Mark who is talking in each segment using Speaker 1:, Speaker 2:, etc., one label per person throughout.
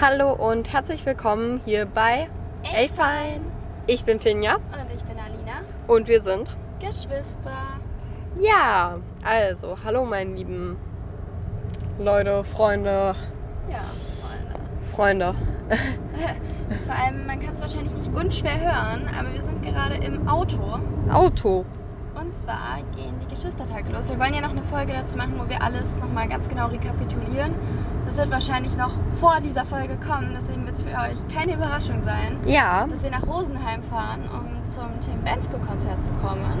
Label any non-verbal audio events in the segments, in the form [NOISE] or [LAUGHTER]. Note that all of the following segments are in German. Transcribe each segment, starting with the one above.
Speaker 1: Hallo und herzlich willkommen hier bei Fein. Ich bin Finja
Speaker 2: Und ich bin Alina.
Speaker 1: und wir sind.
Speaker 2: Geschwister.
Speaker 1: Ja, also, hallo meine lieben Leute, Freunde,
Speaker 2: Ja,
Speaker 1: Freunde.
Speaker 2: Freunde. [LAUGHS] Vor allem, man kann es wahrscheinlich nicht unschwer hören, aber wir sind gerade im Auto.
Speaker 1: Auto.
Speaker 2: Und zwar gehen die Geschwistertage los. Wir wollen ja noch eine Folge dazu machen, wo wir alles nochmal ganz genau rekapitulieren. Das wird wahrscheinlich noch vor dieser Folge kommen, deswegen wird es für euch keine Überraschung sein,
Speaker 1: Ja,
Speaker 2: dass wir nach Rosenheim fahren, um zum Tim Bensko-Konzert zu kommen.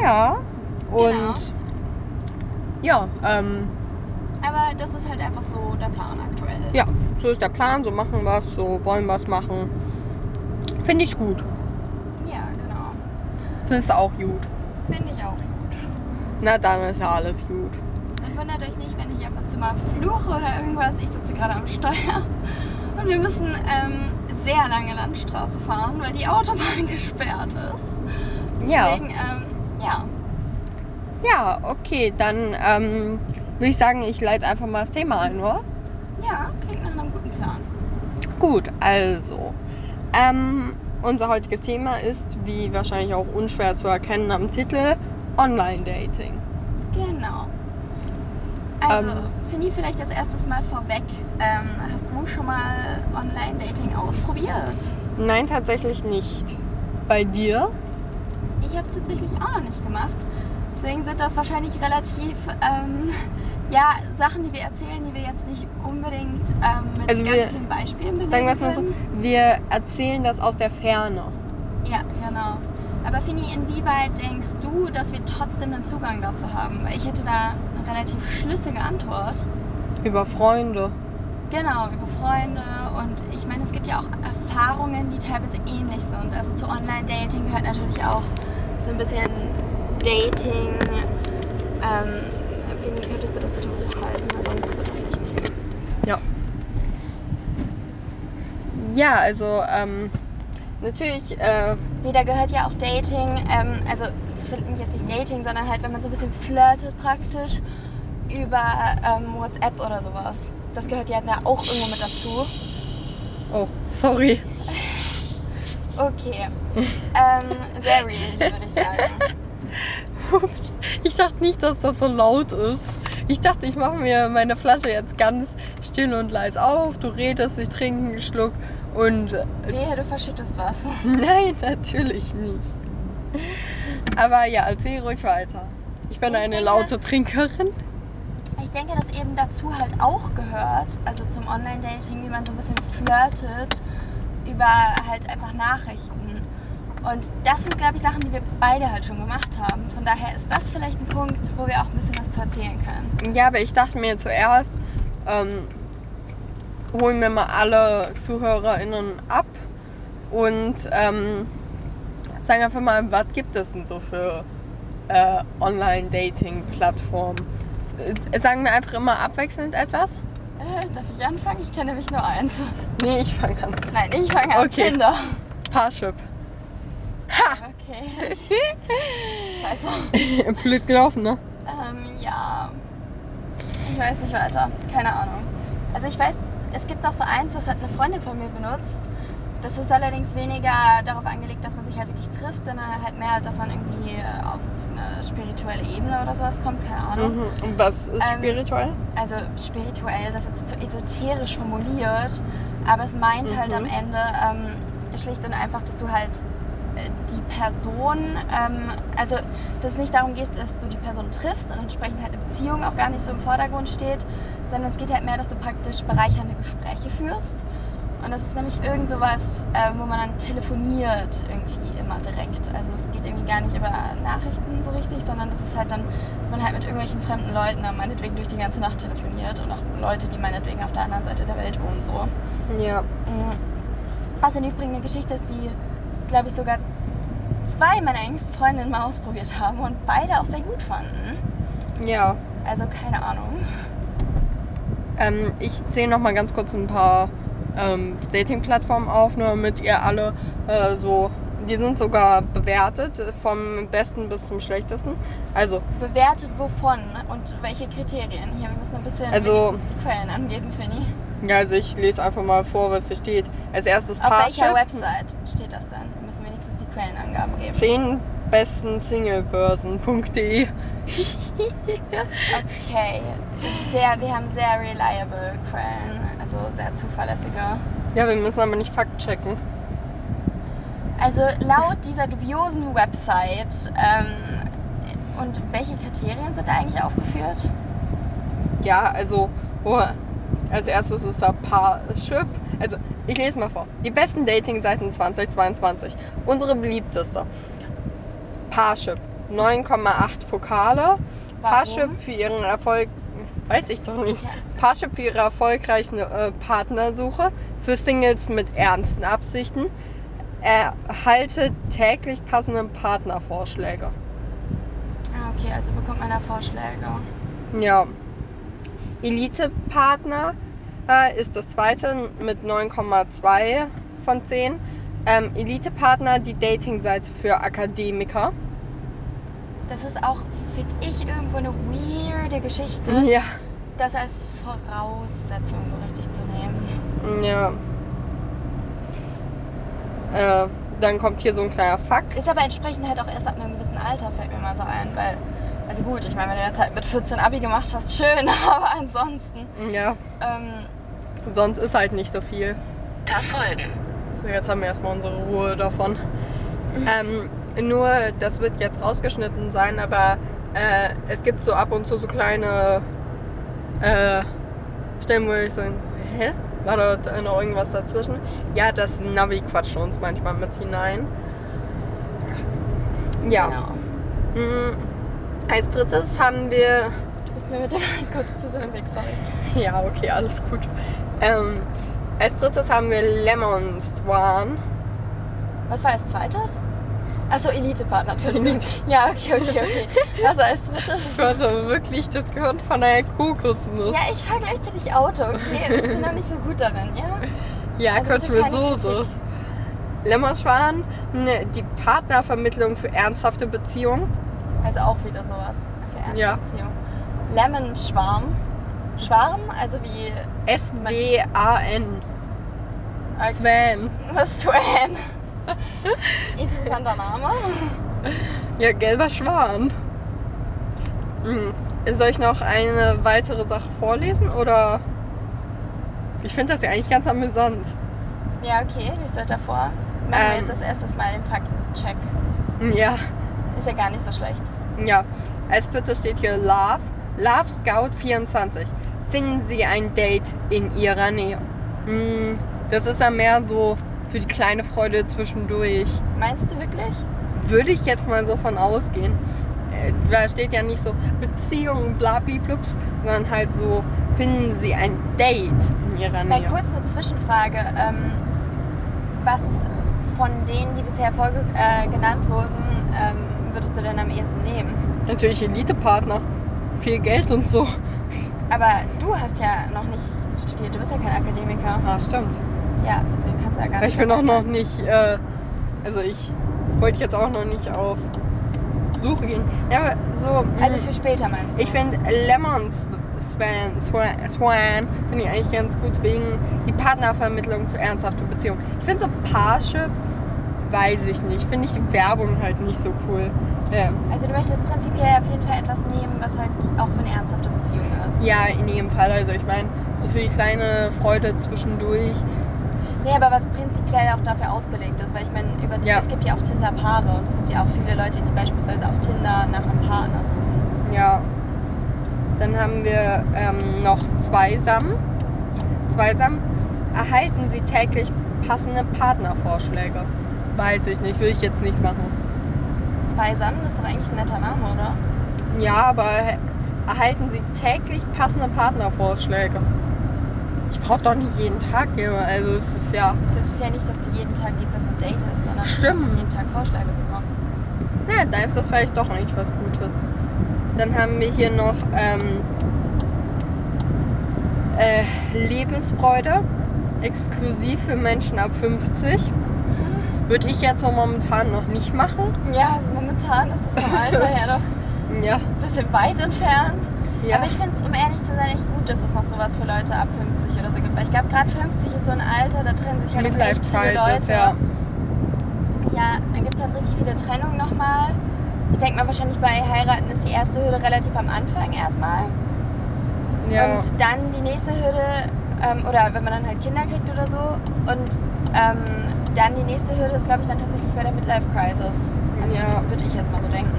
Speaker 1: ja. Und
Speaker 2: Genau.
Speaker 1: ja, ähm,
Speaker 2: Aber das ist halt einfach so der Plan aktuell.
Speaker 1: ja, so ist der Plan, so machen wir es, so wollen wir es machen. Finde ich gut.
Speaker 2: Ja, genau.
Speaker 1: Findest du auch gut?
Speaker 2: Finde ich auch gut.
Speaker 1: Na dann ist ja alles gut.
Speaker 2: Und wundert euch nicht, wenn ich ab und zu mal fluche oder irgendwas. Ich sitze gerade am Steuer. Und wir müssen ähm, sehr lange Landstraße fahren, weil die Autobahn [LAUGHS] gesperrt ist.
Speaker 1: Ja.
Speaker 2: Deswegen, ähm, ja.
Speaker 1: Ja, okay, dann ähm, würde ich sagen, ich leite einfach mal das Thema ein, oder?
Speaker 2: Ja, klingt nach einem guten Plan.
Speaker 1: Gut, also. Ähm, unser heutiges Thema ist, wie wahrscheinlich auch unschwer zu erkennen am Titel, Online-Dating.
Speaker 2: Genau. Also,
Speaker 1: Ähm.
Speaker 2: Fini, vielleicht das erstes Mal vorweg. Ähm, hast du schon mal Online-Dating ausprobiert?
Speaker 1: Nein, tatsächlich nicht. Bei dir?
Speaker 2: Ich habe es tatsächlich auch noch nicht gemacht. Deswegen sind das wahrscheinlich relativ, ähm, [LAUGHS] ja, Sachen, die wir erzählen, die wir jetzt nicht unbedingt ähm, mit
Speaker 1: Also
Speaker 2: ganz
Speaker 1: wir-
Speaker 2: vielen Beispielen belegen
Speaker 1: Sagen wir es mal so, wir erzählen das aus der Ferne.
Speaker 2: Ja, genau. Aber Fini, inwieweit denkst du, dass wir trotzdem einen Zugang dazu haben? Weil ich hätte da eine relativ schlüssige Antwort.
Speaker 1: Über Freunde.
Speaker 2: Genau, über Freunde und ich meine, es gibt ja auch Erfahrungen, die teilweise ähnlich sind. Also zu Online-Dating gehört natürlich auch so ein bisschen Dating. Ähm, Fini, könntest du das bitte hochhalten, weil sonst wird das nichts.
Speaker 1: Ja. Ja, also, ähm, natürlich, äh,
Speaker 2: Nee, da gehört ja auch Dating, ähm, also jetzt nicht Dating, sondern halt, wenn man so ein bisschen flirtet praktisch über ähm, WhatsApp oder sowas. Das gehört ja da auch irgendwo mit dazu.
Speaker 1: oh, sorry.
Speaker 2: Okay. ähm, sehr real, würde ich sagen. [LAUGHS]
Speaker 1: Ich dachte nicht, dass das so laut ist. Ich dachte, ich mache mir meine Flasche jetzt ganz still und leise auf. Du redest, ich trinke einen Schluck und äh,
Speaker 2: Wehe, du verschüttest was. [LAUGHS]
Speaker 1: nein, natürlich nicht. Aber ja, erzähl ruhig weiter. Ich bin
Speaker 2: Ich
Speaker 1: eine
Speaker 2: denke-
Speaker 1: laute Trinkerin.
Speaker 2: Ich denke, dass eben dazu halt auch gehört, also zum Online-Dating, wie man so ein bisschen flirtet über halt einfach Nachrichten. Und das sind, glaube ich, Sachen, die wir beide halt schon gemacht haben. Von daher ist das vielleicht ein Punkt, wo wir auch ein bisschen was zu erzählen können.
Speaker 1: Ja, aber ich dachte mir zuerst, ähm, holen wir mal alle ZuhörerInnen ab und ähm, sagen einfach mal, was gibt es denn so für äh, Online-Dating-Plattformen? Äh, sagen wir einfach immer abwechselnd etwas?
Speaker 2: Äh, darf ich anfangen? Ich kenne nämlich nur eins.
Speaker 1: Nee, ich fange an.
Speaker 2: Nein, ich fange an.
Speaker 1: Okay.
Speaker 2: Tinder.
Speaker 1: Parship. Ha!
Speaker 2: Okay. [LAUGHS] Scheiße.
Speaker 1: Blöd gelaufen, ne?
Speaker 2: Ähm, ja. Ich weiß nicht weiter. Keine Ahnung. Also ich weiß, es gibt auch so eins, das hat eine Freundin von mir benutzt. Das ist allerdings weniger darauf angelegt, dass man sich halt wirklich trifft, sondern halt mehr, dass man irgendwie äh, auf eine spirituelle Ebene oder sowas kommt. Keine Ahnung.
Speaker 1: Mhm. Und was ist
Speaker 2: Ähm,
Speaker 1: spirituell?
Speaker 2: Also spirituell, das ist jetzt so esoterisch formuliert, aber es meint halt
Speaker 1: Mhm.
Speaker 2: am Ende ähm, schlicht und einfach, dass du halt die Person, ähm, also dass es nicht darum geht, dass du die Person triffst und entsprechend halt eine Beziehung auch gar nicht so im Vordergrund steht, sondern es geht halt mehr, dass du praktisch bereichernde Gespräche führst. Und das ist nämlich irgend sowas, äh, wo man dann telefoniert irgendwie immer direkt. Also es geht irgendwie gar nicht über Nachrichten so richtig, sondern das ist halt dann, dass man halt mit irgendwelchen fremden Leuten dann meinetwegen durch die ganze Nacht telefoniert und auch Leute, die meinetwegen auf der anderen Seite der Welt wohnen so.
Speaker 1: Ja.
Speaker 2: Mhm. Was im Übrigen eine Geschichte ist, die, glaube ich, sogar zwei meiner engsten Freundinnen mal ausprobiert haben und beide auch sehr gut fanden.
Speaker 1: Ja.
Speaker 2: Also keine Ahnung.
Speaker 1: Ähm, ich zähle noch mal ganz kurz ein paar ähm, Dating-Plattformen auf, nur damit ihr alle äh, so. Die sind sogar bewertet, vom besten bis zum schlechtesten. Also,
Speaker 2: Bewertet wovon und welche Kriterien? Hier, wir müssen ein bisschen
Speaker 1: Also-
Speaker 2: die Quellen angeben, Finny.
Speaker 1: Ja, also ich lese einfach mal vor, was hier steht. Als erstes
Speaker 2: Auf welcher
Speaker 1: Parship.
Speaker 2: Website steht das denn? Wir müssen wenigstens die Quellenangaben geben.
Speaker 1: 10 besten Singlebörsen.de.
Speaker 2: Okay. Sehr, wir haben sehr reliable Quellen, also sehr zuverlässige.
Speaker 1: Ja, wir müssen aber nicht Fakt checken.
Speaker 2: Also laut dieser dubiosen Website, ähm, und welche Kriterien sind da eigentlich aufgeführt?
Speaker 1: Ja, also oh, als erstes ist da Parship. Also ich lese mal vor. Die besten Dating-Seiten 2022. Unsere beliebteste. Parship. 9,8 Pokale. Parship für ihren Erfolg. Weiß ich doch nicht. Parship für ihre erfolgreiche äh, Partnersuche. Für Singles mit ernsten Absichten. Erhalte täglich passende Partnervorschläge.
Speaker 2: Ah, okay, also bekommt man da Vorschläge.
Speaker 1: Ja. Elite-Partner äh, ist das zweite mit 9,2 von 10. Ähm, Elite-Partner, die Dating-Seite für Akademiker.
Speaker 2: Das ist auch, finde ich, irgendwo eine weirde Geschichte,
Speaker 1: Ja.
Speaker 2: das als Voraussetzung so richtig zu nehmen.
Speaker 1: Ja. Äh, dann kommt hier so ein kleiner Fakt.
Speaker 2: Ist aber entsprechend halt auch erst ab einem gewissen Alter, fällt mir mal so ein, weil, also gut, ich meine, wenn du jetzt halt mit 14 Abi gemacht hast, schön, [LAUGHS] aber ansonsten,
Speaker 1: Ja.
Speaker 2: ähm,
Speaker 1: Sonst ist halt nicht so viel.
Speaker 3: Da folgen.
Speaker 1: So, jetzt haben wir erstmal unsere Ruhe davon. Ähm, nur, das wird jetzt rausgeschnitten sein, aber äh, es gibt so ab und zu so kleine äh, Stellen, wo ich so, hä? War dort noch irgendwas dazwischen? Ja, das Navi quatscht uns manchmal mit hinein. Ja.
Speaker 2: genau.
Speaker 1: Mm, Als drittes haben wir
Speaker 2: Du bist mir mit dem kurz ein bisschen Weg, sorry.
Speaker 1: Ja, okay, alles gut. Ähm, als drittes haben wir Lemon Swan.
Speaker 2: Was war als zweites? Achso, Elite-Partner, Entschuldigung.
Speaker 1: Elite.
Speaker 2: Ja, okay, okay, okay. [LAUGHS] War als drittes?
Speaker 1: Du hast aber wirklich das Gehirn von einer Kokosnuss.
Speaker 2: Ja, ich fahre gleichzeitig Auto, okay? Ich bin da nicht so gut darin, ja?
Speaker 1: Ja,
Speaker 2: Also
Speaker 1: Quatsch mit Soße. Swan, ne, die Partnervermittlung für ernsthafte Beziehungen.
Speaker 2: Also auch wieder sowas für ernste
Speaker 1: Ja.
Speaker 2: Beziehung. Lemon Schwarm. Schwarm, also wie
Speaker 1: S-W-A-N.
Speaker 2: Okay.
Speaker 1: Swan.
Speaker 2: Swan. [LAUGHS] Interessanter Name.
Speaker 1: Ja, gelber Schwan. Hm. Soll ich noch eine weitere Sache vorlesen oder? Ich finde das ja eigentlich ganz amüsant.
Speaker 2: Ja, okay, lies halt davor. Machen wir
Speaker 1: Ähm.
Speaker 2: jetzt das erstes Mal den Faktencheck.
Speaker 1: Ja,
Speaker 2: Ist ja gar nicht so schlecht.
Speaker 1: ja. Als bitte steht hier Love. Love Scout 24. Finden Sie ein Date in Ihrer Nähe. Hm, das ist ja mehr so für die kleine Freude zwischendurch.
Speaker 2: Meinst du wirklich?
Speaker 1: Würde ich jetzt mal so von ausgehen. Äh, Da steht ja nicht so Beziehung, blabliblups, sondern halt so, finden Sie ein Date in Ihrer
Speaker 2: Mal
Speaker 1: Nähe.
Speaker 2: kurz eine Zwischenfrage. Ähm, was von denen, die bisher äh, genannt wurden, ähm, würdest du denn am ehesten nehmen?
Speaker 1: Natürlich Elite-Partner. Viel Geld und so.
Speaker 2: Aber du hast ja noch nicht studiert, du bist ja kein Akademiker.
Speaker 1: Ah, stimmt.
Speaker 2: Ja, deswegen kannst du ja gar nicht.
Speaker 1: Ich bin auch noch
Speaker 2: sagen.
Speaker 1: nicht, äh, also ich wollte jetzt auch noch nicht auf Suche gehen. Ja, aber so.
Speaker 2: Also
Speaker 1: mh,
Speaker 2: für später meinst du?
Speaker 1: ich finde Lemon Swan, Swan, Swan finde ich eigentlich ganz gut wegen die Partnervermittlung für ernsthafte Beziehungen. Ich finde so Parship, weiß ich nicht, finde ich die Werbung halt nicht so cool. Ja,
Speaker 2: Also du möchtest prinzipiell auf jeden Fall etwas nehmen, was halt auch für eine ernsthafte Beziehung ist.
Speaker 1: ja in jedem Fall. Also ich meine, so für die kleine Freude zwischendurch.
Speaker 2: Nee, aber was prinzipiell auch dafür ausgelegt ist, weil ich meine, über
Speaker 1: Ja.
Speaker 2: es gibt ja auch Tinder-Paare und es gibt ja auch viele Leute, die beispielsweise auf Tinder nach einem Partner suchen.
Speaker 1: Ja. Dann haben wir ähm, noch Zweisam. Zweisam. Erhalten Sie täglich passende Partnervorschläge? Weiß ich nicht, würde ich jetzt nicht machen.
Speaker 2: Zweisam, das ist doch eigentlich ein netter Name, oder?
Speaker 1: Ja, aber erhalten Sie täglich passende Partnervorschläge? Ich brauche doch nicht jeden Tag immer, also es ist ja.
Speaker 2: Das ist ja nicht, dass du jeden Tag die Person datest, sondern
Speaker 1: Stimmt.
Speaker 2: jeden Tag Vorschläge bekommst.
Speaker 1: Ja, da ist das vielleicht doch eigentlich was Gutes. Dann haben wir hier noch ähm, äh, Lebensfreude, exklusiv für Menschen ab 50. Würde ich jetzt so momentan noch nicht machen.
Speaker 2: Ja, also momentan ist das vom Alter her noch [LAUGHS]
Speaker 1: Ja.
Speaker 2: ein bisschen weit entfernt.
Speaker 1: Ja.
Speaker 2: Aber ich finde es, um ehrlich zu sein, echt gut, dass es noch sowas für Leute ab 50 oder so gibt. Weil ich glaube, gerade 50 ist so ein Alter, da trennen sich halt echt viele Leute.
Speaker 1: ja.
Speaker 2: Ja, dann gibt es halt richtig viele Trennungen nochmal. Ich denke mal, wahrscheinlich bei Heiraten ist die erste Hürde relativ am Anfang erstmal.
Speaker 1: Ja.
Speaker 2: Und dann die nächste Hürde, ähm, oder wenn man dann halt Kinder kriegt oder so. Und ähm, dann die nächste Hürde ist, glaube ich, dann tatsächlich bei der Midlife Crisis. Also
Speaker 1: Ja.
Speaker 2: würde würd ich jetzt mal so denken.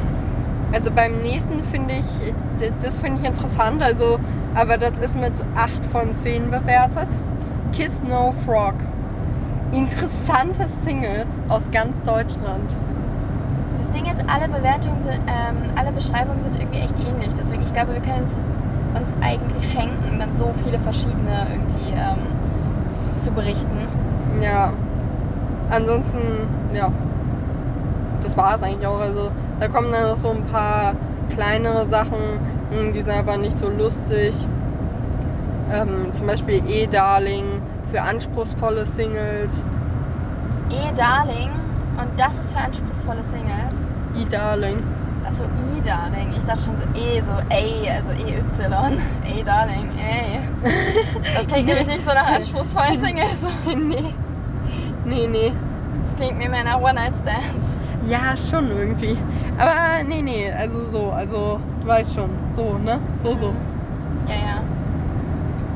Speaker 1: Also beim nächsten finde ich, das finde ich interessant, also, aber das ist mit 8 von 10 bewertet. Kiss No Frog. Interessante Singles aus ganz Deutschland.
Speaker 2: Das Ding ist, alle Bewertungen sind, ähm, alle Beschreibungen sind irgendwie echt ähnlich. Deswegen, ich glaube, wir können es uns eigentlich schenken, dann so viele verschiedene irgendwie ähm, zu berichten.
Speaker 1: Ja. Ansonsten, ja. Das war es eigentlich auch. Also da kommen dann noch so ein paar kleinere Sachen, hm, die sind aber nicht so lustig. Ähm, zum Beispiel E-Darling für anspruchsvolle Singles.
Speaker 2: E-Darling, und das ist für anspruchsvolle Singles.
Speaker 1: E-Darling.
Speaker 2: Achso, E-Darling. Ich dachte schon so E, so A, also E-Y. [LAUGHS] E-Darling, ey. [LAUGHS] Das klingt nämlich nicht so nach anspruchsvollen Singles.
Speaker 1: nee. Nee, nee.
Speaker 2: Das klingt mir mehr nach One-Night-Stands.
Speaker 1: Ja, schon irgendwie. Aber nee, nee, also so, also du weißt schon, so, ne? So, so.
Speaker 2: Ja, ja.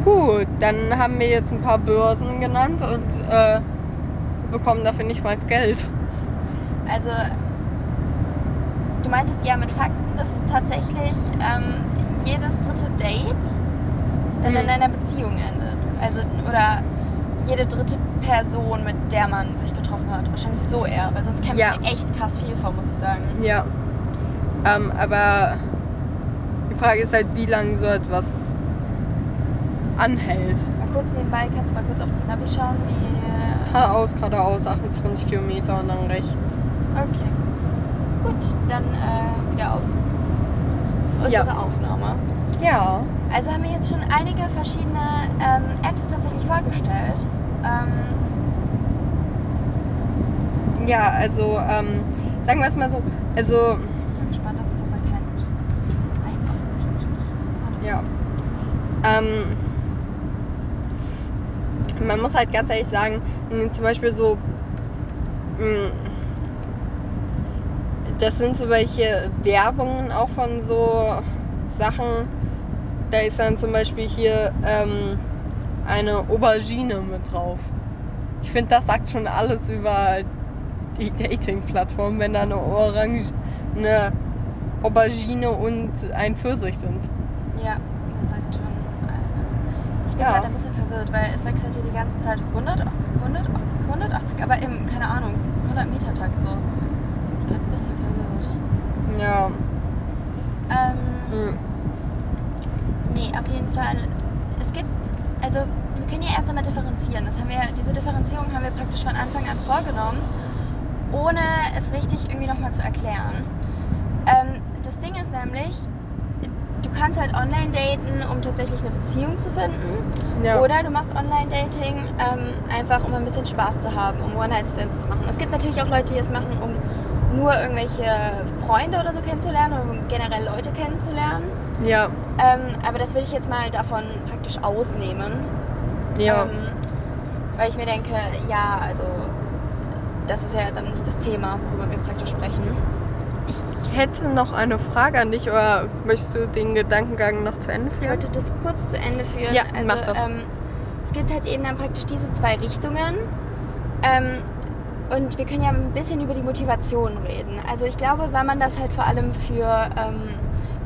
Speaker 1: Gut, dann haben wir jetzt ein paar Börsen genannt und äh, bekommen dafür nicht mal Geld.
Speaker 2: Also, du meintest ja mit Fakten, dass tatsächlich ähm, jedes dritte Date dann in
Speaker 1: Mhm.
Speaker 2: einer Beziehung endet. Also, oder jede dritte Person, mit der man sich getroffen hat. Wahrscheinlich so eher, weil sonst käme
Speaker 1: Ja.
Speaker 2: mir echt krass viel vor, muss ich sagen.
Speaker 1: Ja. Ähm, aber die Frage ist halt, wie lange so etwas anhält.
Speaker 2: Mal kurz nebenbei, kannst du mal kurz auf das Navi schauen, wie.
Speaker 1: Geradeaus, geradeaus, 28 Kilometer und dann rechts.
Speaker 2: Okay. Gut, dann äh, wieder auf unsere
Speaker 1: Ja.
Speaker 2: Aufnahme.
Speaker 1: Ja.
Speaker 2: Also haben wir jetzt schon einige verschiedene ähm, Apps tatsächlich vorgestellt. Ähm,
Speaker 1: Ja, also, ähm, sagen wir es mal so, also,
Speaker 2: ich bin gespannt, ob es das erkennt. Nein, offensichtlich nicht. Warte.
Speaker 1: ja. Ähm, man muss halt ganz ehrlich sagen, zum Beispiel so, mh, das sind so welche Werbungen auch von so Sachen. Da ist dann zum Beispiel hier ähm, eine Aubergine mit drauf. Ich finde, das sagt schon alles über die Dating-Plattform, wenn da eine Orange, eine Aubergine und ein Pfirsich sind.
Speaker 2: Ja, das sagt schon alles. Ich bin
Speaker 1: Ja.
Speaker 2: gerade ein bisschen verwirrt, weil es wechselt hier die ganze Zeit 180, 180, 180, aber im, keine Ahnung, 100 Meter Takt so. Ich bin ein bisschen verwirrt.
Speaker 1: Ja.
Speaker 2: Ähm,
Speaker 1: hm.
Speaker 2: Nee, auf jeden Fall. Es gibt, also wir können ja erst einmal differenzieren. Das haben wir, diese Differenzierung haben wir praktisch von Anfang an vorgenommen, ohne es richtig irgendwie nochmal zu erklären. Ähm, das Ding ist nämlich, du kannst halt online daten, um tatsächlich eine Beziehung zu finden.
Speaker 1: Ja.
Speaker 2: Oder du machst Online-Dating ähm, einfach, um ein bisschen Spaß zu haben, um One-Night-Stands zu machen. Es gibt natürlich auch Leute, die es machen, um nur irgendwelche Freunde oder so kennenzulernen, um generell Leute kennenzulernen.
Speaker 1: Ja.
Speaker 2: Ähm, aber das will ich jetzt mal davon praktisch ausnehmen.
Speaker 1: Ja.
Speaker 2: Ähm, weil ich mir denke, ja, also das ist ja dann nicht das Thema, worüber wir praktisch sprechen.
Speaker 1: Ich hätte noch eine Frage an dich, oder möchtest du den Gedankengang noch zu Ende
Speaker 2: Ich
Speaker 1: führen?
Speaker 2: wollte das kurz zu Ende führen.
Speaker 1: Ja,
Speaker 2: also,
Speaker 1: mach das.
Speaker 2: Ähm, es gibt halt eben dann praktisch diese zwei Richtungen. Ähm, und wir können ja ein bisschen über die Motivation reden. Also ich glaube, weil man das halt vor allem für, ähm,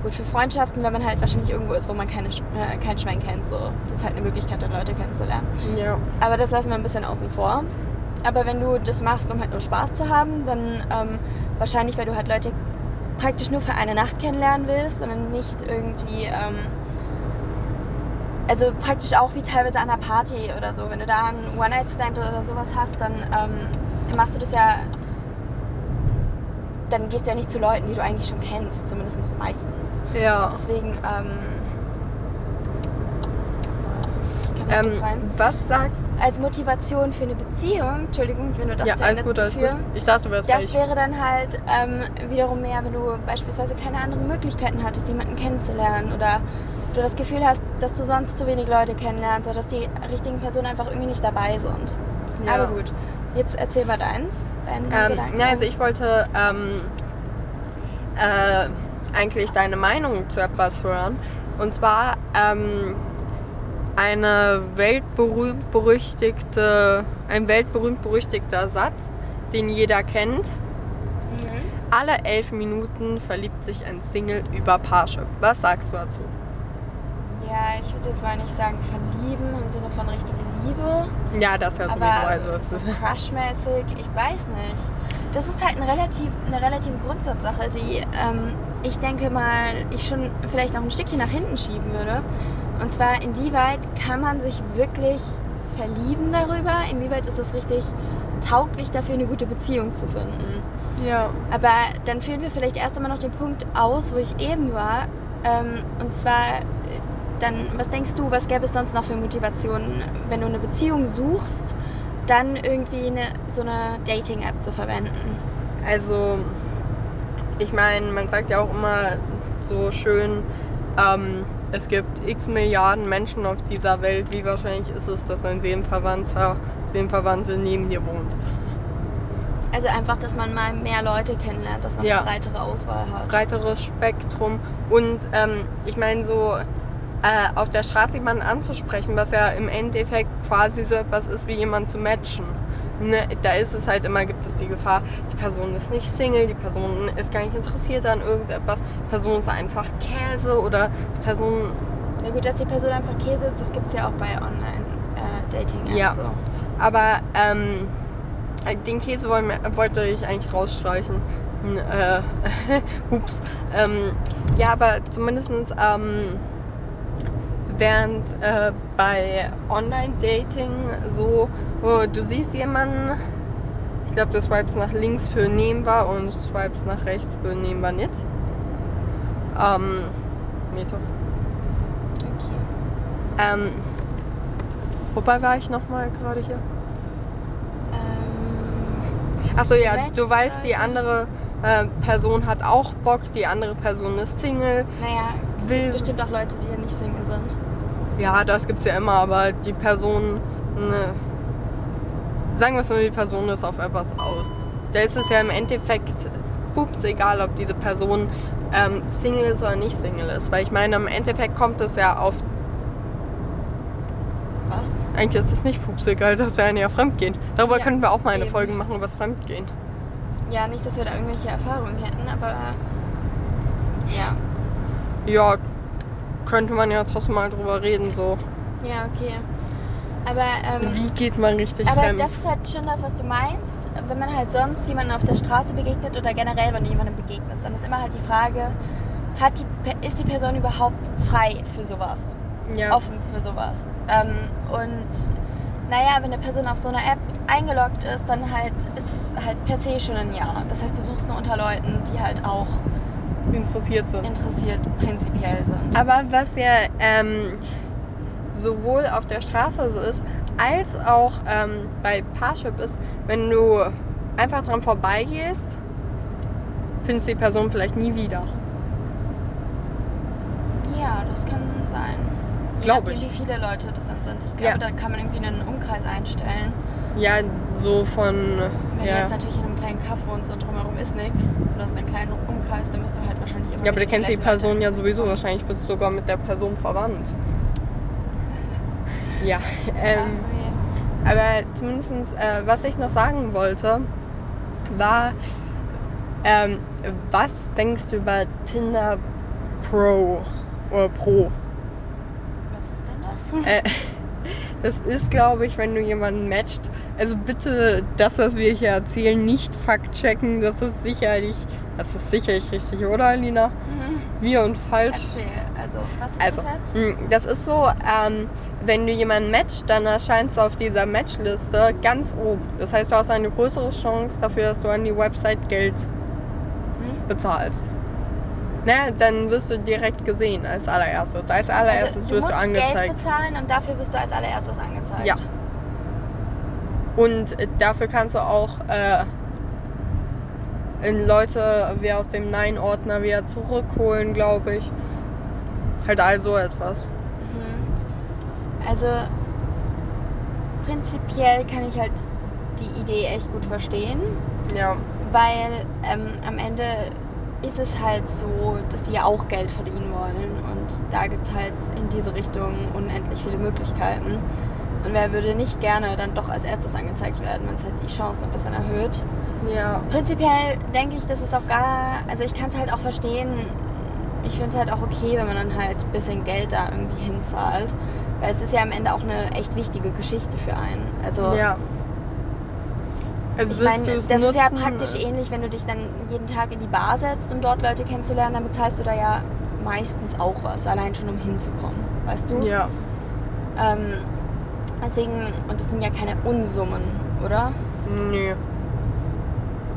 Speaker 2: gut, für Freundschaften, wenn man halt wahrscheinlich irgendwo ist, wo man keine, äh, kein Schwein kennt. So. Das ist halt eine Möglichkeit, dann Leute kennenzulernen.
Speaker 1: Ja.
Speaker 2: Aber das lassen wir ein bisschen außen vor. Aber wenn du das machst, um halt nur Spaß zu haben, dann ähm, wahrscheinlich, weil du halt Leute praktisch nur für eine Nacht kennenlernen willst, sondern nicht irgendwie, ähm, also praktisch auch wie teilweise an einer Party oder so. Wenn du da einen One-Night-Stand oder sowas hast, dann ähm, machst du das ja, dann gehst du ja nicht zu Leuten, die du eigentlich schon kennst, zumindest meistens.
Speaker 1: Ja.
Speaker 2: Deswegen, ähm,
Speaker 1: Ähm, was sagst
Speaker 2: Als Motivation für eine Beziehung, Entschuldigung, wenn du das
Speaker 1: Ja,
Speaker 2: zu
Speaker 1: alles gut, alles gut.
Speaker 2: führen,
Speaker 1: Ich dachte, du wärst
Speaker 2: Das wäre dann halt ähm, wiederum mehr, wenn du beispielsweise keine anderen Möglichkeiten hattest, jemanden kennenzulernen oder du das Gefühl hast, dass du sonst zu wenig Leute kennenlernst oder dass die richtigen Personen einfach irgendwie nicht dabei sind.
Speaker 1: Ja.
Speaker 2: Aber gut, jetzt erzähl mal deins, deinen
Speaker 1: Ähm,
Speaker 2: Gedanken.
Speaker 1: na, also ich wollte ähm, äh, eigentlich deine Meinung zu etwas hören. Und zwar ähm, eine weltberühmt berüchtigte, ein weltberühmt berüchtigter Satz, den jeder kennt.
Speaker 2: Mhm.
Speaker 1: Alle elf Minuten verliebt sich ein Single über Parship. Was sagst du dazu?
Speaker 2: Ja, ich würde jetzt mal nicht sagen verlieben im Sinne von richtige Liebe,
Speaker 1: Ja, das ja sowieso. Also,
Speaker 2: so crushmäßig, ich weiß nicht. Das ist halt eine, relativ, eine relative Grundsatzsache, die ähm, ich denke mal, ich schon vielleicht noch ein Stückchen nach hinten schieben würde. Und zwar, inwieweit kann man sich wirklich verlieben darüber? Inwieweit ist es richtig tauglich dafür, eine gute Beziehung zu finden?
Speaker 1: ja.
Speaker 2: Aber dann führen wir vielleicht erst einmal noch den Punkt aus, wo ich eben war. Ähm, und zwar, dann, was denkst du, was gäbe es sonst noch für Motivationen, wenn du eine Beziehung suchst, dann irgendwie eine, so eine Dating-App zu verwenden?
Speaker 1: Also, ich meine, man sagt ja auch immer so schön, ähm, es gibt x Milliarden Menschen auf dieser Welt. Wie wahrscheinlich ist es, dass ein Seelenverwandter, Seelenverwandte neben dir wohnt?
Speaker 2: Also einfach, dass man mal mehr Leute kennenlernt, dass man
Speaker 1: Ja.
Speaker 2: eine breitere Auswahl hat.
Speaker 1: Breiteres Spektrum. Und ähm, ich meine, so äh, auf der Straße jemanden anzusprechen, was ja im Endeffekt quasi so etwas ist wie jemanden zu matchen. Ne, da ist es halt immer, gibt es die Gefahr, die Person ist nicht Single, die Person ist gar nicht interessiert an irgendetwas, die Person ist einfach Käse oder die Person
Speaker 2: Na gut, dass die Person einfach Käse ist, das gibt es ja auch bei Online-Dating-Apps.
Speaker 1: Ja.
Speaker 2: So.
Speaker 1: Aber ähm, den Käse wollen wollte ich eigentlich rausstreichen. Äh, [LAUGHS] ups. Ähm, ja, aber zumindest ähm, während äh, bei Online-Dating so, wo du siehst jemanden, ich glaube, du swipes nach links für nehmen war und swipes nach rechts für nehmen war nicht. Ähm, nee, doch.
Speaker 2: Okay.
Speaker 1: Ähm, wobei war ich nochmal gerade hier?
Speaker 2: Ähm,
Speaker 1: Achso, ja,
Speaker 2: Match
Speaker 1: du weißt, die andere äh, Person hat auch Bock, die andere Person ist Single.
Speaker 2: naja, es
Speaker 1: Will-
Speaker 2: gibt bestimmt auch Leute, die ja nicht Single sind.
Speaker 1: Ja, das gibt's ja immer, aber die Person, ne, sagen wir es nur, die Person ist auf etwas aus. Da ist es ja im Endeffekt pups egal, ob diese Person ähm, Single ist oder nicht Single ist. Weil ich meine, im Endeffekt kommt es ja auf,
Speaker 2: Was?
Speaker 1: eigentlich ist es nicht pups egal, das wäre ja Fremdgehen. Darüber
Speaker 2: Ja,
Speaker 1: könnten wir auch mal eine
Speaker 2: eben.
Speaker 1: Folge machen, über das Fremdgehen.
Speaker 2: Ja, nicht, dass wir da irgendwelche Erfahrungen hätten, aber ja.
Speaker 1: Ja, könnte man ja trotzdem mal drüber reden, so.
Speaker 2: Ja, okay. Aber, ähm,
Speaker 1: Wie geht man richtig
Speaker 2: aber
Speaker 1: fremd?
Speaker 2: das ist halt schon das, was du meinst. Wenn man halt sonst jemanden auf der Straße begegnet oder generell, wenn du jemandem begegnest, dann ist immer halt die Frage, hat die, ist die Person überhaupt frei für sowas?
Speaker 1: ja.
Speaker 2: offen für sowas. Ähm, und naja, wenn eine Person auf so einer App eingeloggt ist, dann halt ist es halt per se schon ein Ja. Das heißt, du suchst nur unter Leuten, die halt auch
Speaker 1: interessiert sind.
Speaker 2: interessiert prinzipiell sind.
Speaker 1: Aber was ja ähm, sowohl auf der Straße so ist, als auch ähm, bei Parship ist, wenn du einfach dran vorbeigehst, findest du die Person vielleicht nie wieder.
Speaker 2: Ja, das kann sein. Je
Speaker 1: Glaub
Speaker 2: nachdem,
Speaker 1: ich.
Speaker 2: wie viele Leute das dann sind. Ich
Speaker 1: Ja.
Speaker 2: glaube, da kann man irgendwie einen Umkreis einstellen.
Speaker 1: Ja, so von.
Speaker 2: Wenn du
Speaker 1: Ja,
Speaker 2: jetzt natürlich in einem kleinen Kaff wohnst und drumherum ist nichts, du hast einen kleinen Umkreis, dann bist du halt wahrscheinlich immer
Speaker 1: ja aber du kennst die. Person ja sowieso, wahrscheinlich bist du sogar mit der Person verwandt. [LAUGHS] Ja, ähm,
Speaker 2: Ach,
Speaker 1: Aber zumindest, äh, was ich noch sagen wollte, war, ähm, was denkst du über Tinder Pro oder Pro?
Speaker 2: Was ist denn das?
Speaker 1: Äh, [LAUGHS] das ist, glaube ich, wenn du jemanden matcht. Also bitte das, was wir hier erzählen, nicht fact-checken. Das ist sicherlich, das ist sicherlich richtig, oder, Alina?
Speaker 2: Mhm.
Speaker 1: Wir und falsch.
Speaker 2: Erzähl, also, was ist
Speaker 1: Also,
Speaker 2: das jetzt?
Speaker 1: mh, das ist so, ähm, wenn du jemanden matcht, dann erscheinst du auf dieser Matchliste ganz oben. Das heißt, du hast eine größere Chance dafür, dass du an die Website Geld
Speaker 2: Hm?
Speaker 1: bezahlst. Naja, dann wirst du direkt gesehen als allererstes. Als allererstes
Speaker 2: also, du
Speaker 1: wirst du angezeigt.
Speaker 2: Geld bezahlen und dafür wirst du als allererstes angezeigt.
Speaker 1: Ja. Und dafür kannst du auch äh, in Leute wie aus dem Nein-Ordner wieder zurückholen, glaube ich. Halt all so etwas.
Speaker 2: Mhm. Also prinzipiell kann ich halt die Idee echt gut verstehen,
Speaker 1: Ja.
Speaker 2: weil ähm, am Ende ist es halt so, dass die ja auch Geld verdienen wollen und da gibt es halt in diese Richtung unendlich viele Möglichkeiten. Und wer würde nicht gerne dann doch als erstes angezeigt werden, wenn es halt die Chancen ein bisschen erhöht.
Speaker 1: Ja.
Speaker 2: Prinzipiell denke ich, dass es auch gar, also ich kann es halt auch verstehen. Ich finde es halt auch okay, wenn man dann halt ein bisschen Geld da irgendwie hinzahlt. Weil es ist ja am Ende auch eine echt wichtige Geschichte für einen. Also
Speaker 1: Ja. Also
Speaker 2: ich meine, das
Speaker 1: es
Speaker 2: ist ja
Speaker 1: nutzen?
Speaker 2: praktisch ähnlich, wenn du dich dann jeden Tag in die Bar setzt, um dort Leute kennenzulernen, dann bezahlst du da ja meistens auch was, allein schon um hinzukommen, weißt du?
Speaker 1: Ja.
Speaker 2: Ähm, deswegen, und das sind ja keine Unsummen, oder?
Speaker 1: Nee.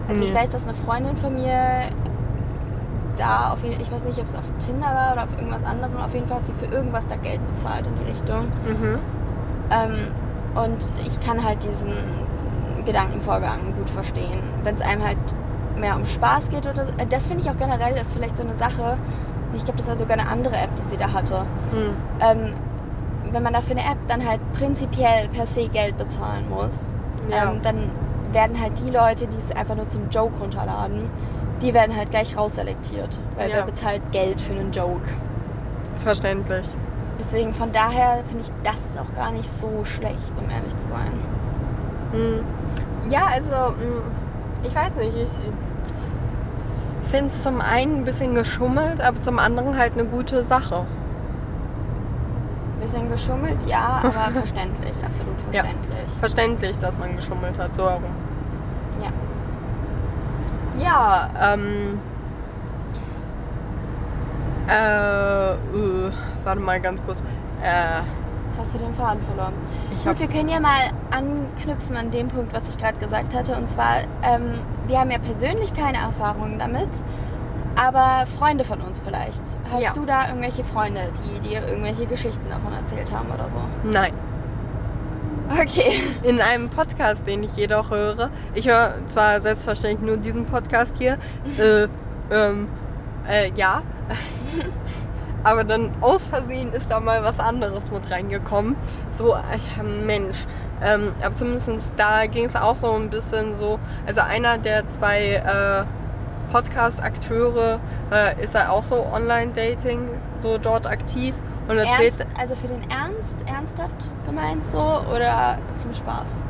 Speaker 2: Also ich
Speaker 1: Nee.
Speaker 2: weiß, dass eine Freundin von mir da auf jeden ich weiß nicht, ob es auf Tinder war oder auf irgendwas anderem, auf jeden Fall hat sie für irgendwas da Geld bezahlt in die Richtung.
Speaker 1: Mhm.
Speaker 2: Ähm, und ich kann halt diesen Gedankenvorgang gut verstehen. Wenn es einem halt mehr um Spaß geht oder so. Äh, Das finde ich auch generell ist vielleicht so eine Sache. Ich glaube, das war sogar eine andere App, die sie da hatte.
Speaker 1: Hm.
Speaker 2: Ähm, wenn man dafür eine App dann halt prinzipiell per se Geld bezahlen muss,
Speaker 1: Ja.
Speaker 2: ähm, dann werden halt die Leute, die es einfach nur zum Joke runterladen, die werden halt gleich rausselektiert. Weil
Speaker 1: Ja.
Speaker 2: wer bezahlt Geld für einen Joke?
Speaker 1: Verständlich.
Speaker 2: Deswegen von daher finde ich das auch gar nicht so schlecht, um ehrlich zu sein.
Speaker 1: Ja, also, hm, ich weiß nicht. Ich finde es zum einen ein bisschen geschummelt, aber zum anderen halt eine gute Sache.
Speaker 2: Bisschen geschummelt, ja, [LAUGHS] aber verständlich, absolut
Speaker 1: Ja.
Speaker 2: verständlich.
Speaker 1: Verständlich, dass man geschummelt hat, so herum.
Speaker 2: Ja.
Speaker 1: Ja, ähm. Äh, äh, warte mal ganz kurz. Äh,
Speaker 2: Hast du den Faden verloren?
Speaker 1: ich
Speaker 2: Gut, wir können ja mal anknüpfen an dem Punkt, was ich gerade gesagt hatte. Und zwar, ähm, wir haben ja persönlich keine Erfahrungen damit, aber Freunde von uns vielleicht. Hast
Speaker 1: Ja.
Speaker 2: du da irgendwelche Freunde, die dir irgendwelche Geschichten davon erzählt haben oder so?
Speaker 1: Nein.
Speaker 2: Okay.
Speaker 1: In einem Podcast, den ich jedoch höre. Ich höre zwar selbstverständlich nur diesen Podcast hier. [LAUGHS] Äh, ähm, äh, ja. [LAUGHS] Aber dann aus Versehen ist da mal was anderes mit reingekommen. So, Mensch. Ähm, aber zumindest da ging es auch so ein bisschen so. Also einer der zwei äh, Podcast-Akteure äh, ist ja auch so Online-Dating, so dort aktiv und erzählt.
Speaker 2: Ernst, also für den Ernst, ernsthaft gemeint so oder zum Spaß?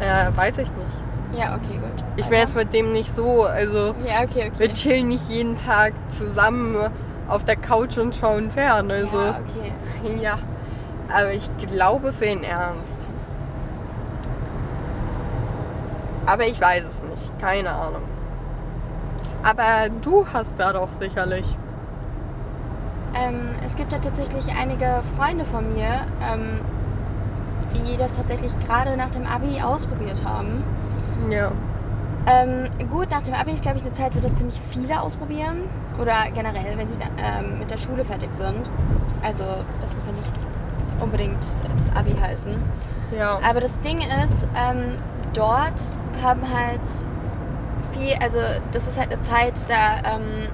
Speaker 1: Äh, weiß ich nicht.
Speaker 2: Ja, okay, gut.
Speaker 1: Ich bin
Speaker 2: Weiter?
Speaker 1: jetzt mit dem nicht so, also
Speaker 2: Ja, okay, okay.
Speaker 1: wir chillen nicht jeden Tag zusammen auf der Couch und schauen fern. Also
Speaker 2: Ja, okay. [LAUGHS]
Speaker 1: ja. Aber ich glaube für den Ernst. Aber ich weiß es nicht. Keine Ahnung. Aber du hast da doch sicherlich.
Speaker 2: Ähm, es gibt ja tatsächlich einige Freunde von mir, ähm, die das tatsächlich gerade nach dem Abi ausprobiert haben.
Speaker 1: Ja.
Speaker 2: Ähm, gut, nach dem Abi ist, glaube ich, eine Zeit, wo das ziemlich viele ausprobieren. Oder generell, wenn sie ähm, mit der Schule fertig sind. Also, das muss ja nicht unbedingt das Abi heißen.
Speaker 1: Ja.
Speaker 2: Aber das Ding ist, ähm, dort haben halt viel, also das ist halt eine Zeit, da ähm,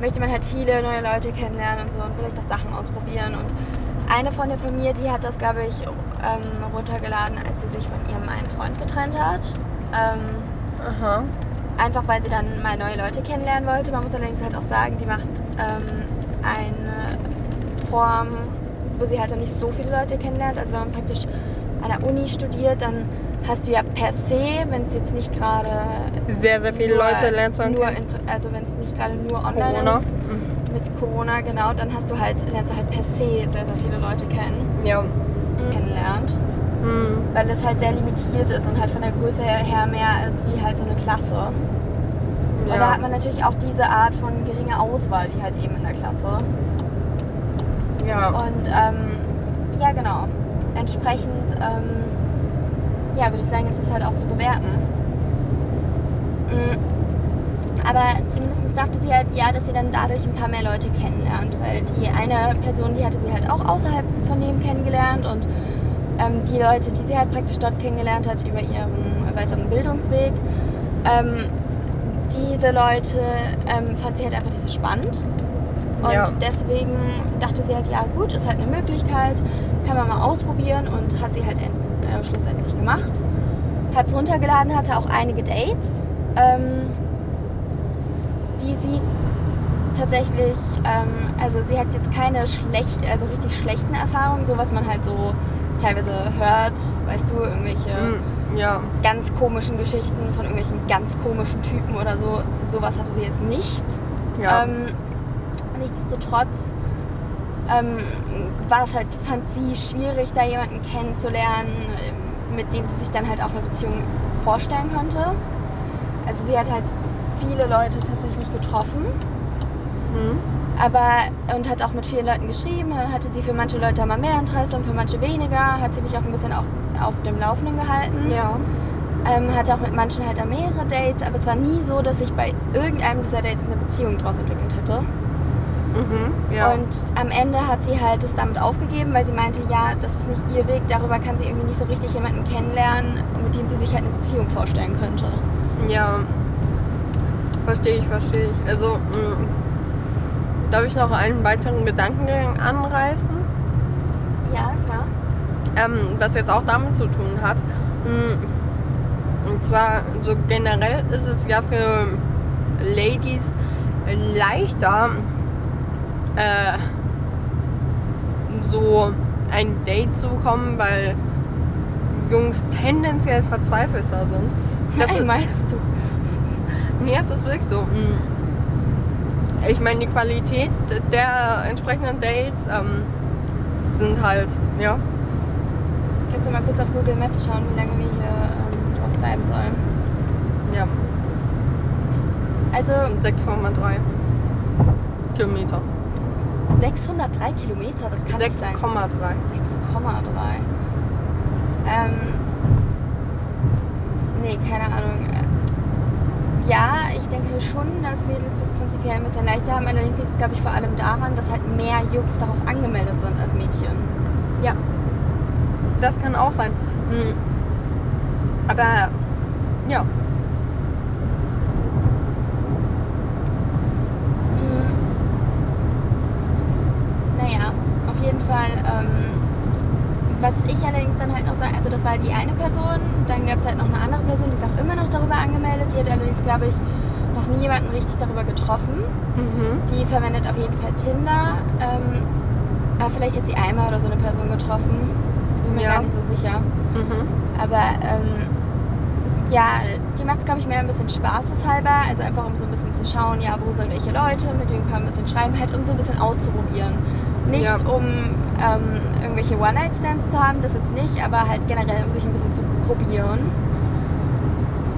Speaker 2: möchte man halt viele neue Leute kennenlernen und so und vielleicht auch Sachen ausprobieren. Und eine von mir, die hat das, glaube ich, ähm, runtergeladen, als sie sich von ihrem einen Freund getrennt hat. Ähm,
Speaker 1: Aha.
Speaker 2: einfach weil sie dann mal neue Leute kennenlernen wollte. Man muss allerdings halt auch sagen, die macht ähm, eine Form, wo sie halt dann nicht so viele Leute kennenlernt. Also wenn man praktisch an der Uni studiert, dann hast du ja per se, wenn es jetzt nicht gerade
Speaker 1: Sehr, sehr viele
Speaker 2: nur-
Speaker 1: Leute lernst du
Speaker 2: nur in, also wenn es nicht gerade nur online
Speaker 1: Corona.
Speaker 2: ist
Speaker 1: Mhm.
Speaker 2: mit Corona genau, dann hast du halt lernst du halt per se sehr sehr viele Leute kennen
Speaker 1: Ja.
Speaker 2: kennenlernt,
Speaker 1: Mhm.
Speaker 2: weil das halt sehr limitiert ist und halt von der Größe her mehr ist wie halt so eine Klasse. Und da
Speaker 1: Ja.
Speaker 2: hat man natürlich auch diese Art von geringer Auswahl wie halt eben in der Klasse.
Speaker 1: ja.
Speaker 2: Und ähm, ja, genau. Entsprechend, ähm, ja, würde ich sagen, ist es halt auch zu bewerten. Mm, aber zumindest dachte sie halt, ja, dass sie dann dadurch ein paar mehr Leute kennenlernt. Weil die eine Person, die hatte sie halt auch außerhalb von dem kennengelernt und ähm, die Leute, die sie halt praktisch dort kennengelernt hat über ihren weiteren Bildungsweg, ähm, diese Leute ähm, fand sie halt einfach nicht so spannend. Und
Speaker 1: Ja.
Speaker 2: deswegen dachte sie halt, ja gut, ist halt eine Möglichkeit, kann man mal ausprobieren und hat sie halt äh, schlussendlich gemacht. Hat es runtergeladen, hatte auch einige Dates, ähm, die sie tatsächlich, ähm, also sie hat jetzt keine schlecht, also richtig schlechten Erfahrungen, so was man halt so teilweise hört, weißt du, irgendwelche
Speaker 1: Hm, ja.
Speaker 2: ganz komischen Geschichten von irgendwelchen ganz komischen Typen oder so. Sowas hatte sie jetzt nicht.
Speaker 1: Ja.
Speaker 2: Ähm, nichtsdestotrotz ähm, war es halt, fand sie schwierig, da jemanden kennenzulernen, ähm, mit dem sie sich dann halt auch eine Beziehung vorstellen konnte. Also sie hat halt viele Leute tatsächlich getroffen,
Speaker 1: Hm.
Speaker 2: Aber und hat auch mit vielen Leuten geschrieben. Dann hatte sie für manche Leute mal mehr Interesse und für manche weniger. Hat sie mich auch ein bisschen auch auf dem Laufenden gehalten.
Speaker 1: Ja.
Speaker 2: Ähm, hatte auch mit manchen halt mehrere Dates, aber es war nie so, dass sich bei irgendeinem dieser Dates eine Beziehung daraus entwickelt hätte.
Speaker 1: Mhm. Ja.
Speaker 2: Und am Ende hat sie halt es damit aufgegeben, weil sie meinte, ja, das ist nicht ihr Weg, darüber kann sie irgendwie nicht so richtig jemanden kennenlernen, mit dem sie sich halt eine Beziehung vorstellen könnte.
Speaker 1: Ja, verstehe ich, verstehe ich. Also, mh, darf ich noch einen weiteren Gedankengang anreißen,
Speaker 2: Ja, klar.
Speaker 1: ähm, was jetzt auch damit zu tun hat. Mh, Und zwar, so generell ist es ja für Ladies leichter, äh, so ein Date zu bekommen, weil Jungs tendenziell verzweifelter sind. Das
Speaker 2: Nein,
Speaker 1: ist,
Speaker 2: meinst du? [LAUGHS]
Speaker 1: Nee, es ist wirklich so. Mm. Ich meine, die Qualität der entsprechenden Dates ähm, sind halt, ja.
Speaker 2: Kannst du mal kurz auf Google Maps schauen, wie lange wir hier ähm, drauf bleiben sollen?
Speaker 1: Ja,
Speaker 2: Also
Speaker 1: 6,3 Kilometer.
Speaker 2: 603 Kilometer, das kann nicht
Speaker 1: 6,3.
Speaker 2: sein. 6,3. Ähm, nee, keine Ahnung. Ja, ich denke schon, dass Mädels das prinzipiell ein bisschen leichter haben. Allerdings liegt es, glaube ich, vor allem daran, dass halt mehr Jungs darauf angemeldet sind als Mädchen.
Speaker 1: Ja, das kann auch sein. Mm. Aber ja,
Speaker 2: Hm. Naja, auf jeden Fall. Ähm, was ich allerdings dann halt noch sage, also das war halt die eine Person, dann gab es halt noch eine andere Person, die ist auch immer noch darüber angemeldet. Die hat allerdings, glaube ich, noch nie jemanden richtig darüber getroffen.
Speaker 1: mhm.
Speaker 2: Die verwendet auf jeden Fall Tinder. Ähm, aber vielleicht hat sie einmal oder so eine Person getroffen. Bin mir
Speaker 1: Ja.
Speaker 2: gar nicht so sicher.
Speaker 1: Mhm.
Speaker 2: Aber ähm, ja, die macht es, glaube ich, mehr ein bisschen spaßeshalber. Also einfach um so ein bisschen zu schauen, ja, wo sind welche Leute, mit wem kann man ein bisschen schreiben, halt um so ein bisschen auszuprobieren. Nicht
Speaker 1: Ja.
Speaker 2: um ähm, irgendwelche One-Night-Stands zu haben, das jetzt nicht, aber halt generell um sich ein bisschen zu probieren.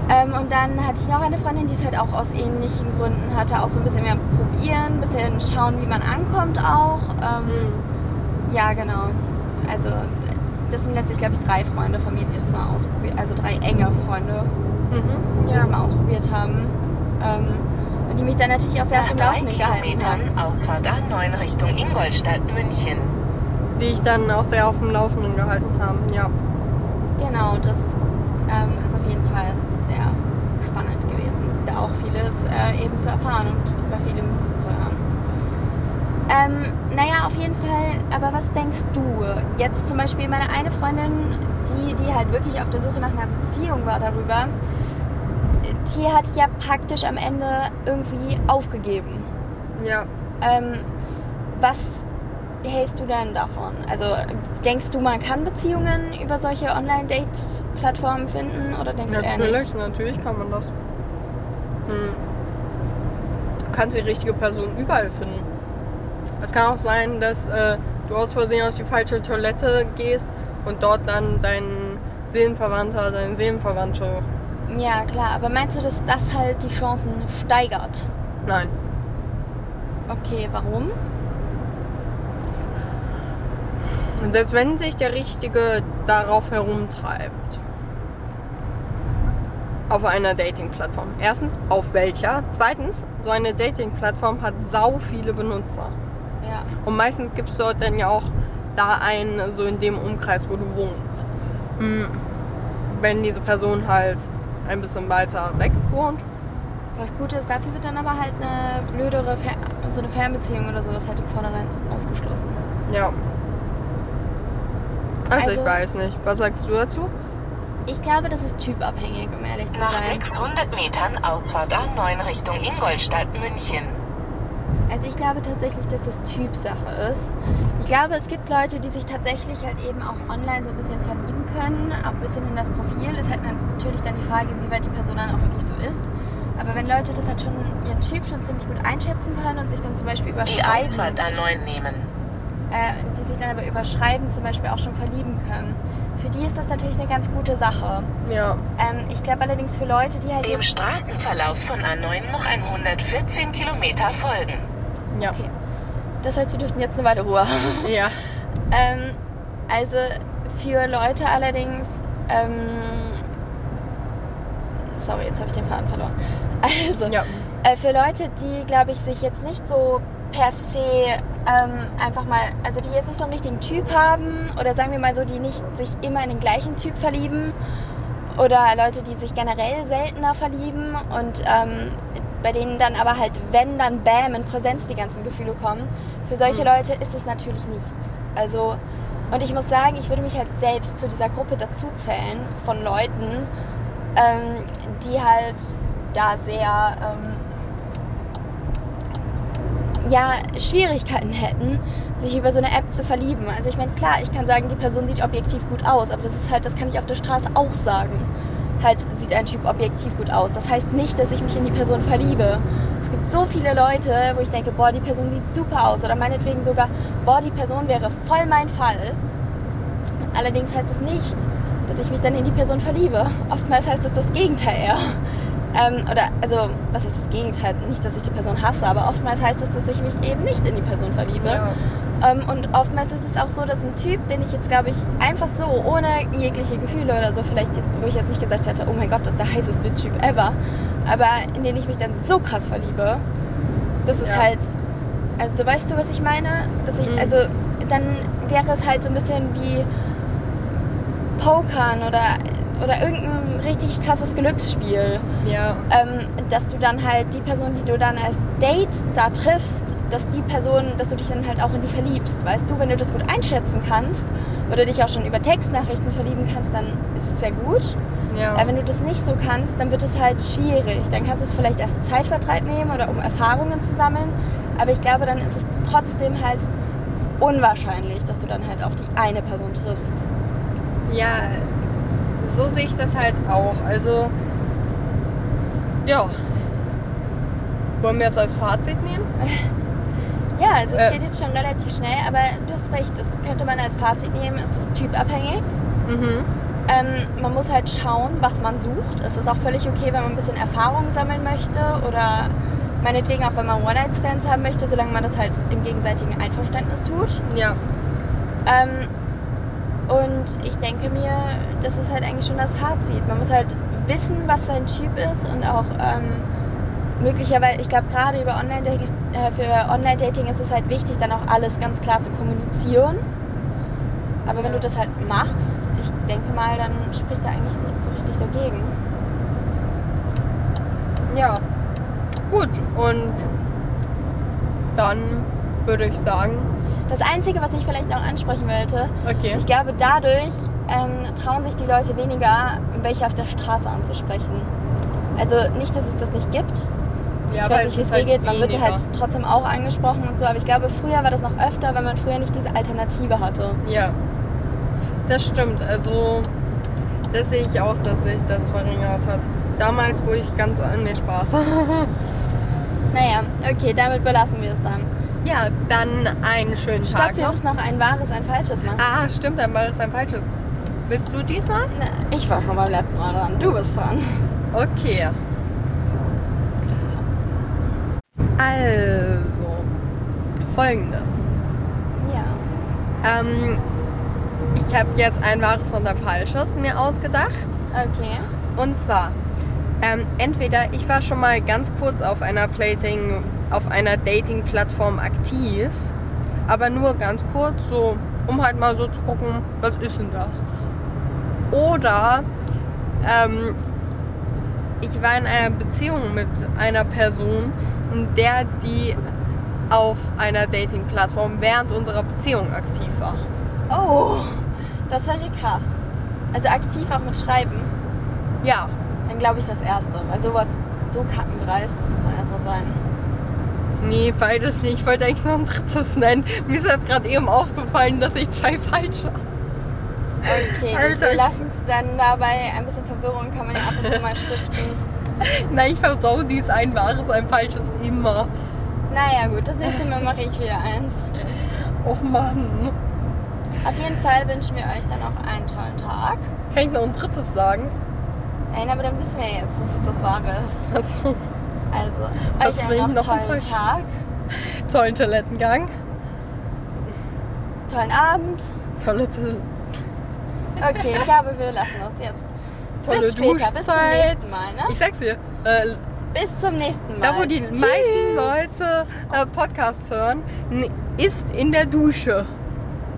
Speaker 2: Ähm, und dann hatte ich noch eine Freundin, die es halt auch aus ähnlichen Gründen hatte, auch so ein bisschen mehr probieren, ein bisschen schauen, wie man ankommt auch. Ähm,
Speaker 1: Mhm.
Speaker 2: ja, genau. Also das sind letztlich, glaube ich, drei Freunde von mir, die das mal ausprobiert, also drei enge Freunde,
Speaker 1: Mhm.
Speaker 2: die das mal ausprobiert haben. Ähm, und die mich dann natürlich auch sehr auf
Speaker 3: Nach
Speaker 2: dem
Speaker 3: drei
Speaker 2: Laufenden gehalten haben.
Speaker 3: Ausfahrt A9 Richtung Ingolstadt, München.
Speaker 1: Die ich dann auch sehr auf dem Laufenden gehalten haben, ja.
Speaker 2: Genau, das ähm, ist auf jeden Fall sehr spannend gewesen, da auch vieles äh, eben zu erfahren und bei vielem zuzuhören. Ähm, naja, auf jeden Fall, aber was denkst du? Jetzt zum Beispiel meine eine Freundin, die, die halt wirklich auf der Suche nach einer Beziehung war darüber, die hat ja praktisch am Ende irgendwie aufgegeben.
Speaker 1: Ja.
Speaker 2: Ähm, was hältst du denn davon? Also denkst du, man kann Beziehungen über solche Online-Date-Plattformen finden oder denkst du eher
Speaker 1: Natürlich,
Speaker 2: nicht?
Speaker 1: natürlich kann man das. Hm. Du kannst die richtige Person überall finden. Es kann auch sein, dass äh, du aus Versehen auf die falsche Toilette gehst und dort dann dein Seelenverwandter, deine Seelenverwandte.
Speaker 2: Ja, klar, aber meinst du, dass das halt die Chancen steigert?
Speaker 1: Nein.
Speaker 2: Okay, warum?
Speaker 1: Und selbst wenn sich der Richtige darauf herumtreibt, auf einer Dating-Plattform? Erstens, auf welcher? Zweitens, so eine Dating-Plattform hat sau viele Benutzer.
Speaker 2: Ja.
Speaker 1: Und meistens gibt es dort dann ja auch da einen, so in dem Umkreis, wo du wohnst. Hm, Wenn diese Person halt ein bisschen weiter weg wohnt.
Speaker 2: Das Gute ist, dafür wird dann aber halt eine blödere, Fer so eine Fernbeziehung oder sowas halt im Vornherein ausgeschlossen.
Speaker 1: Ja. Also, ich
Speaker 2: Also-
Speaker 1: weiß nicht. Was sagst du dazu?
Speaker 2: Ich glaube, das ist typabhängig, um ehrlich zu
Speaker 3: Nach
Speaker 2: sein.
Speaker 3: 600 Metern Ausfahrt A9 Richtung Ingolstadt, München.
Speaker 2: Also ich glaube tatsächlich, dass das Typsache ist. Ich glaube, es gibt Leute, die sich tatsächlich halt eben auch online so ein bisschen verlieben können, auch ein bisschen in das Profil. Ist halt natürlich dann die Frage, inwieweit die Person dann auch wirklich so ist. Aber wenn Leute das halt schon, ihren Typ schon ziemlich gut einschätzen können und sich dann zum Beispiel
Speaker 3: Die
Speaker 2: überschreiben,
Speaker 3: Ausfahrt A9 nehmen.
Speaker 2: Äh, die sich dann aber überschreiben, zum Beispiel auch schon verlieben können, für die ist das natürlich eine ganz gute Sache.
Speaker 1: Ja.
Speaker 2: Ähm, ich glaube allerdings für Leute, die halt
Speaker 3: Dem Straßenverlauf von A9 noch 114 Kilometer folgen.
Speaker 1: Ja.
Speaker 2: Okay. Das heißt, wir dürften jetzt eine Weile Ruhe haben. [LAUGHS]
Speaker 1: Ja.
Speaker 2: ähm, also für Leute allerdings. Ähm, sorry, jetzt habe ich den Faden verloren. Also,
Speaker 1: Ja.
Speaker 2: äh, für Leute, die, glaube ich, sich jetzt nicht so per se ähm, einfach mal, also die jetzt nicht so einen richtigen Typ haben oder sagen wir mal so, die nicht sich immer in den gleichen Typ verlieben oder Leute, die sich generell seltener verlieben und ähm, bei denen dann aber halt, wenn dann Bam in Präsenz die ganzen Gefühle kommen, für solche
Speaker 1: Mhm.
Speaker 2: Leute ist es natürlich nichts. Also, und ich muss sagen, ich würde mich halt selbst zu dieser Gruppe dazuzählen von Leuten, ähm, die halt da sehr ähm, ja, Schwierigkeiten hätten, sich über so eine App zu verlieben. Also ich meine, klar, ich kann sagen, die Person sieht objektiv gut aus, aber das ist halt, das kann ich auf der Straße auch sagen. Halt sieht ein Typ objektiv gut aus. Das heißt nicht, dass ich mich in die Person verliebe. Es gibt so viele Leute, wo ich denke, boah, die Person sieht super aus oder meinetwegen sogar, boah, die Person wäre voll mein Fall. Allerdings heißt das nicht, dass ich mich dann in die Person verliebe. Oftmals heißt das das Gegenteil eher. Ähm, oder, also, was ist das Gegenteil? Nicht, dass ich die Person hasse, aber oftmals heißt das, dass ich mich eben nicht in die Person verliebe.
Speaker 1: Ja.
Speaker 2: Ähm, und oftmals ist es auch so, dass ein Typ, den ich jetzt, glaube ich, einfach so, ohne jegliche Gefühle oder so, vielleicht jetzt, wo ich jetzt nicht gesagt hätte, oh mein Gott, das ist der heißeste Typ ever, aber in den ich mich dann so krass verliebe, das ist
Speaker 1: Ja.
Speaker 2: halt, also weißt du, was ich meine? Dass ich,
Speaker 1: Mhm.
Speaker 2: also dann wäre es halt so ein bisschen wie Pokern oder, oder irgendein richtig krasses Glücksspiel
Speaker 1: Ja.
Speaker 2: ähm, dass du dann halt die Person, die du dann als Date da triffst, dass die Person, dass du dich dann halt auch in die verliebst. Weißt du, wenn du das gut einschätzen kannst oder dich auch schon über Textnachrichten verlieben kannst, dann ist es sehr gut.
Speaker 1: Ja.
Speaker 2: Aber wenn du das nicht so kannst, dann wird es halt schwierig. Dann kannst du es vielleicht als Zeitvertreib nehmen oder um Erfahrungen zu sammeln. Aber ich glaube, dann ist es trotzdem halt unwahrscheinlich, dass du dann halt auch die eine Person triffst.
Speaker 1: Ja, so sehe ich das halt auch. Also, ja. Wollen wir es als Fazit nehmen? [LAUGHS]
Speaker 2: Ja, also es
Speaker 1: Äh.
Speaker 2: geht jetzt schon relativ schnell, aber du hast recht, das könnte man als Fazit nehmen, es ist typabhängig.
Speaker 1: Mhm.
Speaker 2: Ähm, man muss halt schauen, was man sucht. Es ist auch völlig okay, wenn man ein bisschen Erfahrung sammeln möchte oder meinetwegen auch, wenn man One-Night-Stands haben möchte, solange man das halt im gegenseitigen Einverständnis tut.
Speaker 1: Ja.
Speaker 2: Ähm, und ich denke mir, das ist halt eigentlich schon das Fazit. Man muss halt wissen, was sein Typ ist und auch ähm, möglicherweise, ich glaube gerade über Online-Dating, äh, für Online-Dating ist es halt wichtig, dann auch alles ganz klar zu kommunizieren. Aber wenn du das halt machst, ich denke mal, dann spricht da eigentlich nichts so richtig dagegen.
Speaker 1: Ja. Gut, und dann würde ich sagen,
Speaker 2: Das Einzige, was ich vielleicht noch ansprechen wollte,
Speaker 1: okay.
Speaker 2: ich glaube, dadurch ähm, trauen sich die Leute weniger, welche auf der Straße anzusprechen. Also nicht, dass es das nicht gibt.
Speaker 1: Ja,
Speaker 2: ich weiß nicht, wie es dir
Speaker 1: halt
Speaker 2: geht. Man wird
Speaker 1: weniger.
Speaker 2: halt trotzdem auch angesprochen und so. Aber ich glaube, früher war das noch öfter, weil man früher nicht diese Alternative hatte.
Speaker 1: Ja. Das stimmt. Also, das sehe ich auch, dass sich das verringert hat. Damals, wo ich ganz an nee, Spaß. [LAUGHS]
Speaker 2: Naja, okay, damit belassen wir es dann.
Speaker 1: Ja, dann einen schönen
Speaker 2: Stopp,
Speaker 1: Tag
Speaker 2: wir
Speaker 1: noch.
Speaker 2: müssen noch ein wahres, ein falsches machen.
Speaker 1: Ah, stimmt, dann war es ein falsches. Willst du diesmal?
Speaker 2: Na, Ich war schon beim letzten Mal dran. Du bist dran.
Speaker 1: Okay. Also, folgendes.
Speaker 2: Ja.
Speaker 1: Ähm, ich habe jetzt ein wahres und ein falsches mir ausgedacht.
Speaker 2: Okay.
Speaker 1: Und zwar, Ähm, entweder ich war schon mal ganz kurz auf einer Plating, auf einer Dating-Plattform aktiv, aber nur ganz kurz, so um halt mal so zu gucken, was ist denn das? Oder ähm, ich war in einer Beziehung mit einer Person, der die auf einer Dating-Plattform während unserer Beziehung aktiv war.
Speaker 2: Oh, das wäre krass. Also aktiv auch mit Schreiben.
Speaker 1: Ja,
Speaker 2: Dann glaube ich das erste, weil sowas so kackendreist muss dann erstmal sein.
Speaker 1: Nee, beides nicht. Ich wollte eigentlich noch ein drittes nennen. Mir ist jetzt gerade eben aufgefallen, dass ich zwei falsche
Speaker 2: Okay, gut,
Speaker 1: Alter,
Speaker 2: wir lassen es dann dabei. Ein bisschen Verwirrung kann man ja ab und zu mal stiften. [LAUGHS]
Speaker 1: Nein, ich versau dies ein wahres, ein falsches immer.
Speaker 2: Naja gut, das nächste Mal mache ich wieder eins. [LAUGHS]
Speaker 1: Och Mann.
Speaker 2: Auf jeden Fall wünschen wir euch dann auch einen tollen Tag.
Speaker 1: Kann ich noch ein drittes sagen?
Speaker 2: Nein, aber dann wissen wir jetzt, dass es das Wahre ist.
Speaker 1: Achso.
Speaker 2: Also,
Speaker 1: Was
Speaker 2: euch einen noch tollen
Speaker 1: falsch?
Speaker 2: Tag,
Speaker 1: Tollen Toilettengang.
Speaker 2: tollen Abend.
Speaker 1: Tolle, tolle,
Speaker 2: Okay, ich glaube, wir lassen das jetzt.
Speaker 1: tolle
Speaker 2: bis später, bis zum
Speaker 1: Duschzeit.
Speaker 2: nächsten Mal, ne?
Speaker 1: Ich sag's dir, äh,
Speaker 2: Bis zum nächsten Mal.
Speaker 1: da wo die
Speaker 2: Tschüss.
Speaker 1: meisten Leute äh, Podcasts hören, ist in der Dusche.